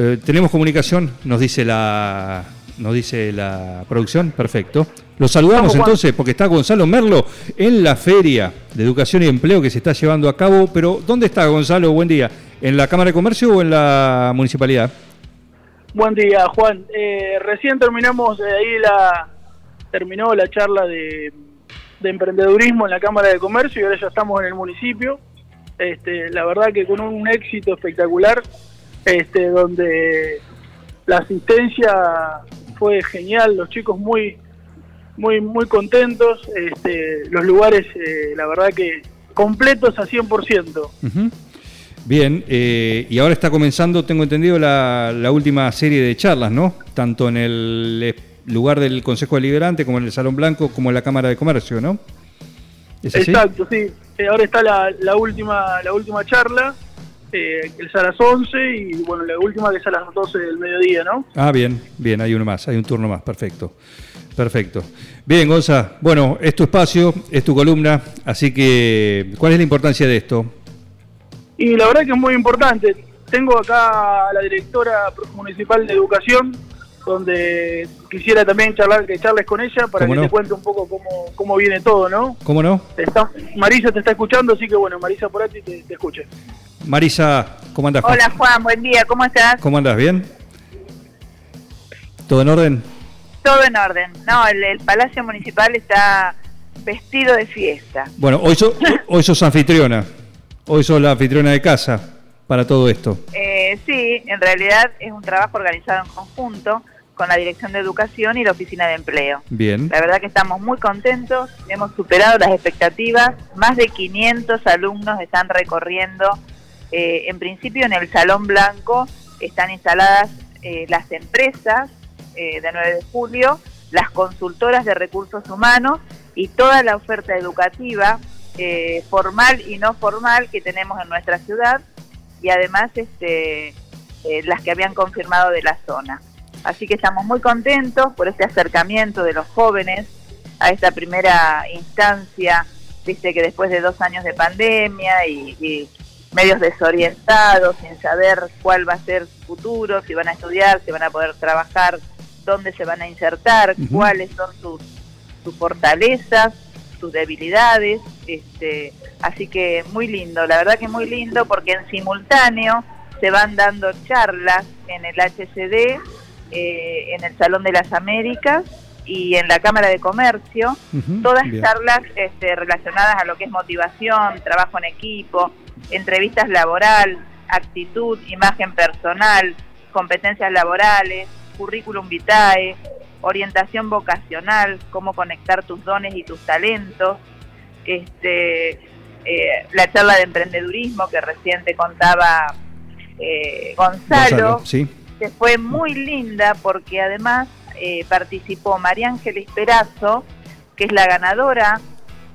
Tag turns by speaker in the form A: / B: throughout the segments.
A: Eh, tenemos comunicación, nos dice la nos dice la producción, perfecto. Los saludamos entonces porque está Gonzalo Merlo en la feria de educación y empleo que se está llevando a cabo, pero ¿dónde está Gonzalo? Buen día. ¿En la Cámara de Comercio o en la municipalidad?
B: Buen día, Juan. Eh, recién terminamos eh, ahí la terminó la charla de, de emprendedurismo en la Cámara de Comercio y ahora ya estamos en el municipio. Este, la verdad que con un éxito espectacular este, donde la asistencia fue genial, los chicos muy muy muy contentos, este, los lugares eh, la verdad que completos a 100%.
A: Bien, eh, y ahora está comenzando, tengo entendido, la, la, última serie de charlas, ¿no? Tanto en el lugar del Consejo Deliberante como en el Salón Blanco como en la Cámara de Comercio, ¿no?
B: Exacto, sí. Eh, ahora está la, la, última la última charla eh, es a las 11 y bueno, la última que es a las 12 del mediodía, ¿no?
A: Ah, bien, bien, hay uno más, hay un turno más, perfecto. Perfecto. Bien, Gonza, bueno, es tu espacio, es tu columna, así que, ¿cuál es la importancia de esto?
B: Y la verdad que es muy importante. Tengo acá a la directora municipal de educación, donde quisiera también charlar, que charles con ella para que te cuente un poco cómo, cómo viene todo, ¿no?
A: ¿Cómo no?
B: Marisa te está escuchando, así que bueno, Marisa por aquí te, te escuche.
A: Marisa, ¿cómo andas?
C: Hola Juan, buen día, ¿cómo estás?
A: ¿Cómo andas? ¿Bien? ¿Todo en orden?
C: Todo en orden. No, el, Palacio Municipal está vestido de fiesta.
A: Bueno, hoy, hoy sos anfitriona. Hoy sos la anfitriona de casa para todo esto.
C: Eh, sí, en realidad es un trabajo organizado en conjunto con la Dirección de Educación y la Oficina de Empleo.
A: Bien.
C: La verdad que estamos muy contentos, hemos superado las expectativas, más de 500 alumnos están recorriendo, eh, en principio en el Salón Blanco están instaladas eh, las empresas eh, de 9 de julio, las consultoras de recursos humanos y toda la oferta educativa formal y no formal que tenemos en nuestra ciudad y además este, las que habían confirmado de la zona. Así que estamos muy contentos por este acercamiento de los jóvenes a esta primera instancia, viste que después de dos años de pandemia y, medios desorientados, sin saber cuál va a ser su futuro, si van a estudiar, si van a poder trabajar, dónde se van a insertar, cuáles son sus, sus fortalezas, sus debilidades, este, así que muy lindo, la verdad que muy lindo porque en simultáneo se van dando charlas en el HCD eh, en el Salón de las Américas y en la Cámara de Comercio, todas charlas este, relacionadas a lo que es motivación, trabajo en equipo, entrevistas laboral, actitud, imagen personal, competencias laborales, currículum vitae, orientación vocacional, cómo conectar tus dones y tus talentos, este, eh, la charla de emprendedurismo que recién te contaba eh, Gonzalo,
A: sí.
C: que fue muy linda porque además eh, participó María Ángel Esperazo, que es la ganadora,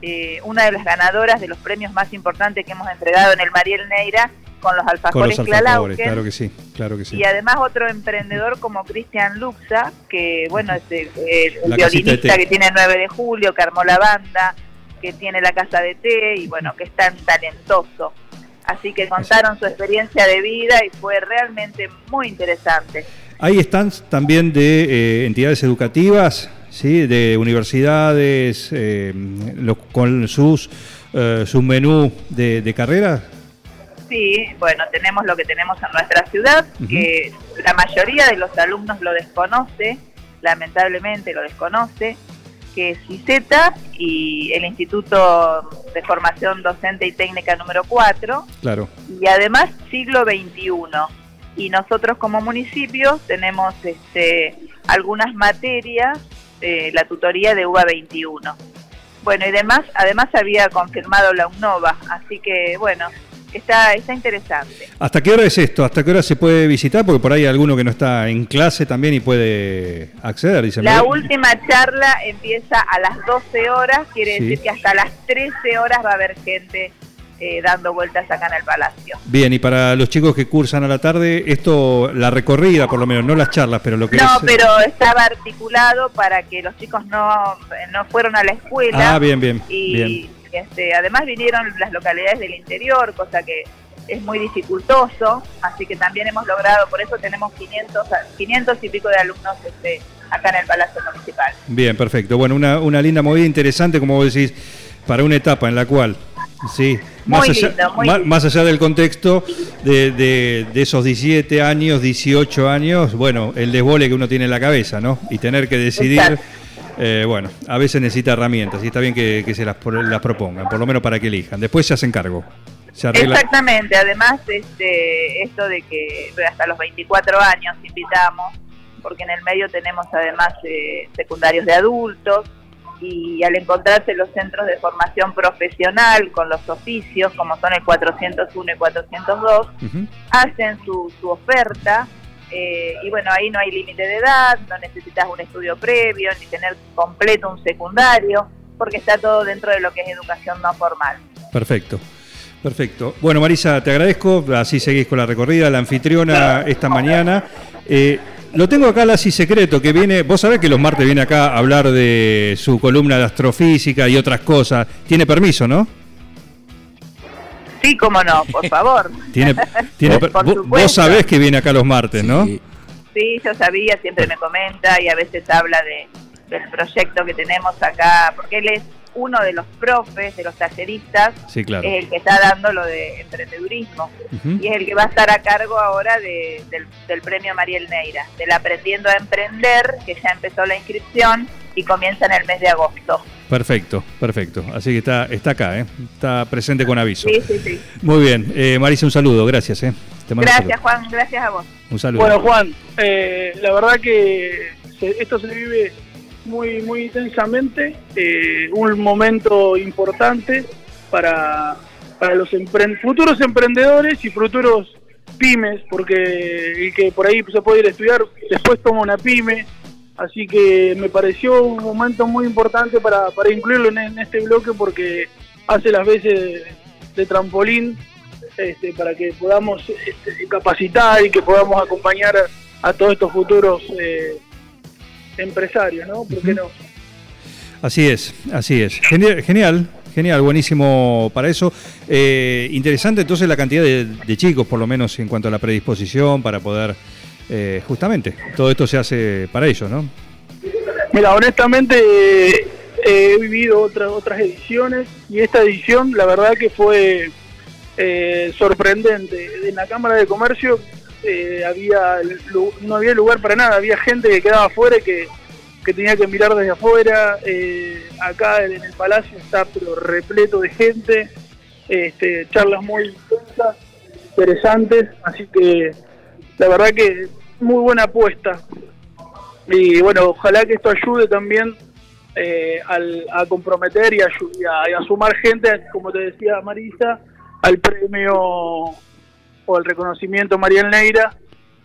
C: eh, una de las ganadoras de los premios más importantes que hemos entregado en el Mariel Neira con los alfajores,
A: con claro que sí, claro que sí.
C: Y además otro emprendedor como Cristian Luxa, que bueno, es el, violinista que tiene 9 de julio, que armó la banda, que tiene la casa de té y bueno, que es tan talentoso. Así que contaron su experiencia de vida y fue realmente muy interesante.
A: Hay stands también de eh, entidades educativas, ¿sí? de universidades, eh, con sus, eh, menú de, de carreras.
C: Sí, bueno, tenemos lo que tenemos en nuestra ciudad, que la mayoría de los alumnos lo desconoce, lamentablemente lo desconoce que es ICETA y el Instituto de Formación Docente y Técnica número 4.
A: Claro.
C: Y además siglo XXI. Y nosotros como municipio tenemos este, algunas materias, de la tutoría de UBA 21. Bueno, y demás, además había confirmado la UNOVA, así que bueno, está, está interesante.
A: ¿Hasta qué hora es esto? ¿Hasta qué hora se puede visitar? Porque por ahí hay alguno que no está en clase también y puede acceder. Dice,
C: La última charla empieza a las 12 horas, quiere
A: Sí.
C: decir que hasta las 13 horas va a haber gente eh, dando vueltas acá en el Palacio.
A: Bien, y para los chicos que cursan a la tarde, esto, la recorrida por lo menos, no las charlas, pero lo que
C: No,
A: es...
C: pero estaba articulado para que los chicos no, no fueron a la escuela.
A: Ah, bien, bien,
C: Y
A: bien.
C: Este, además vinieron las localidades del interior, cosa que es muy dificultoso, así que también hemos logrado, por eso tenemos 500, a- 500 y pico de alumnos este, acá en el Palacio Municipal.
A: Bien, perfecto. Bueno, una, una linda movida interesante, como vos decís, para una etapa en la cual, sí,
C: Muy
A: más, allá,
C: lindo, muy lindo.
A: más allá del contexto de, de- de esos 17 años, 18 años, bueno, el desbole que uno tiene en la cabeza, ¿no? Y tener que decidir, eh, bueno, a veces necesita herramientas y está bien que, que se las, las propongan, por lo menos para que elijan. Después se hacen cargo. Se.
C: Exactamente, además este, esto de que hasta los 24 años invitamos, porque en el medio tenemos además eh, secundarios de adultos, y al encontrarse los centros de formación profesional con los oficios, como son el 401 y 402,
A: Ujú.
C: hacen su, su oferta eh, y bueno, ahí no hay límite de edad, no necesitas un estudio previo ni tener completo un secundario, porque está todo dentro de lo que es educación no formal.
A: Perfecto. Perfecto. Bueno, Marisa, te agradezco. Así seguís con la recorrida. La anfitriona esta mañana. Eh, lo tengo acá, Lasi Secreto, que viene. Vos sabés que los martes viene acá a hablar de su columna de astrofísica y otras cosas. Tiene permiso, ¿no?
C: Sí, cómo no, por favor.
A: Tiene, tiene
C: Por
A: vos- vos sabés que viene acá los martes, ¿no?
D: Sí.
C: Sí, yo sabía, siempre me comenta y a veces habla de, del proyecto que tenemos acá, porque él es uno de los profes, de los talleristas,
A: Sí, claro.
C: es el que está dando lo de emprendedurismo y es el que va a estar a cargo ahora de- del, del premio Mariel Neira, del Aprendiendo a Emprender, que ya empezó la inscripción y comienza en el mes de agosto.
A: Perfecto, perfecto. Así que está, está acá, ¿eh? Está presente con aviso.
C: Sí, sí, sí.
A: Muy bien. Eh, Marisa, un saludo. Gracias, ¿eh? Te mando un
C: Gracias,
A: saludo.
C: Juan, gracias a vos.
A: Un saludo.
B: Bueno, Juan, eh, la verdad que se- esto se vive muy, muy intensamente, eh, un momento importante para, para los empre- futuros emprendedores y futuros pymes, porque el que por ahí se puede ir a estudiar, después toma una pyme, así que me pareció un momento muy importante para, para incluirlo en, este bloque porque hace las veces de, trampolín este, para que podamos este, capacitar y que podamos acompañar a, a todos estos futuros eh, empresarios, ¿no? ¿Por qué no?
A: Así es, así es. Genial, genial, genial, buenísimo para eso. Eh, interesante entonces la cantidad de, de chicos, por lo menos en cuanto a la predisposición, para poder, eh, justamente, todo esto se hace para ellos, ¿no?
B: Mira, honestamente eh, he vivido otras otras ediciones y esta edición la verdad que fue sorprendente. En la Cámara de Comercio eh, había no había lugar para nada, había gente que quedaba afuera y que, tenía que mirar desde afuera. Eh, acá en el Palacio está pero repleto de gente, este, charlas muy intensas, interesantes, así que la verdad que muy buena apuesta y bueno, ojalá que esto ayude también eh, a comprometer y a sumar gente, como te decía Marisa, al premio o al reconocimiento Mariel Neira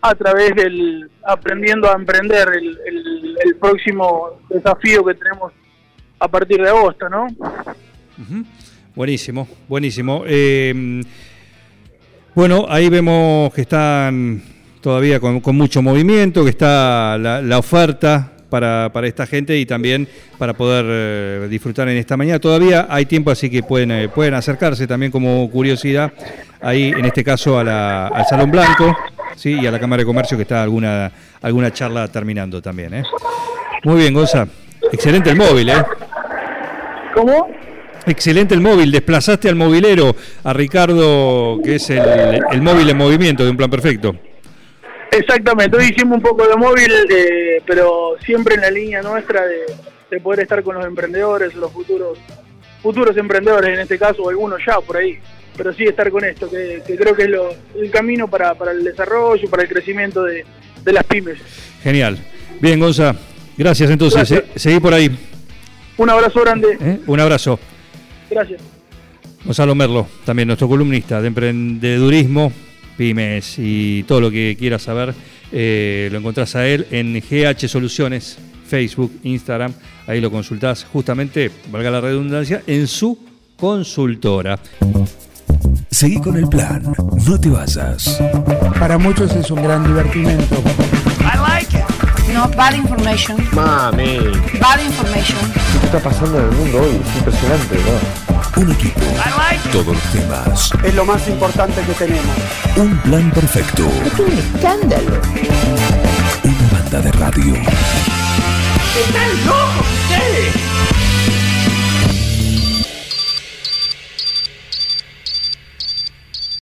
B: a través del Aprendiendo a Emprender, el, el- el próximo desafío que tenemos a partir de agosto, ¿no?
A: Buenísimo, buenísimo. Eh, bueno, ahí vemos que están todavía con, mucho movimiento, que está la oferta para, para esta gente y también para poder eh, disfrutar en esta mañana. Todavía hay tiempo, así que pueden, eh, pueden acercarse también como curiosidad ahí, en este caso, a la- al Salón Blanco ¿sí? y a la Cámara de Comercio, que está alguna, alguna charla terminando también. ¿eh? Muy bien, Gonza. Excelente el móvil, ¿eh?
B: ¿Cómo?
A: Excelente el móvil, desplazaste al movilero, a Ricardo, que es el, el móvil en movimiento de un plan perfecto.
B: Exactamente, hoy hicimos un poco de móvil, eh, pero siempre en la línea nuestra de, de poder estar con los emprendedores, los futuros futuros emprendedores en este caso, o algunos ya por ahí, pero sí estar con esto, que, que creo que es lo, el camino para, para el desarrollo, para el crecimiento de, de las pymes.
A: Genial. Bien, Gonza, gracias entonces.
B: Gracias.
A: Se- seguí por ahí.
B: Un abrazo grande,
A: ¿eh? Un abrazo.
B: gracias.
A: Gonzalo Merlo, también nuestro columnista de emprendedurismo, pymes y todo lo que quieras saber, eh, lo encontrás a él en GH Soluciones, Facebook, Instagram, ahí lo consultás justamente, valga la redundancia, en su consultora.
E: Seguí con el plan, no te vayas.
F: Para muchos es un gran divertimento.
G: No, bad information.
H: Mami.
G: Bad information.
H: ¿Qué está pasando en el mundo hoy? Es impresionante, ¿no?
E: Un equipo. Todos los temas.
F: Es lo más importante que tenemos.
E: Un plan perfecto.
G: Es un escándalo.
E: Una banda de radio.
I: ¿Están locos ustedes?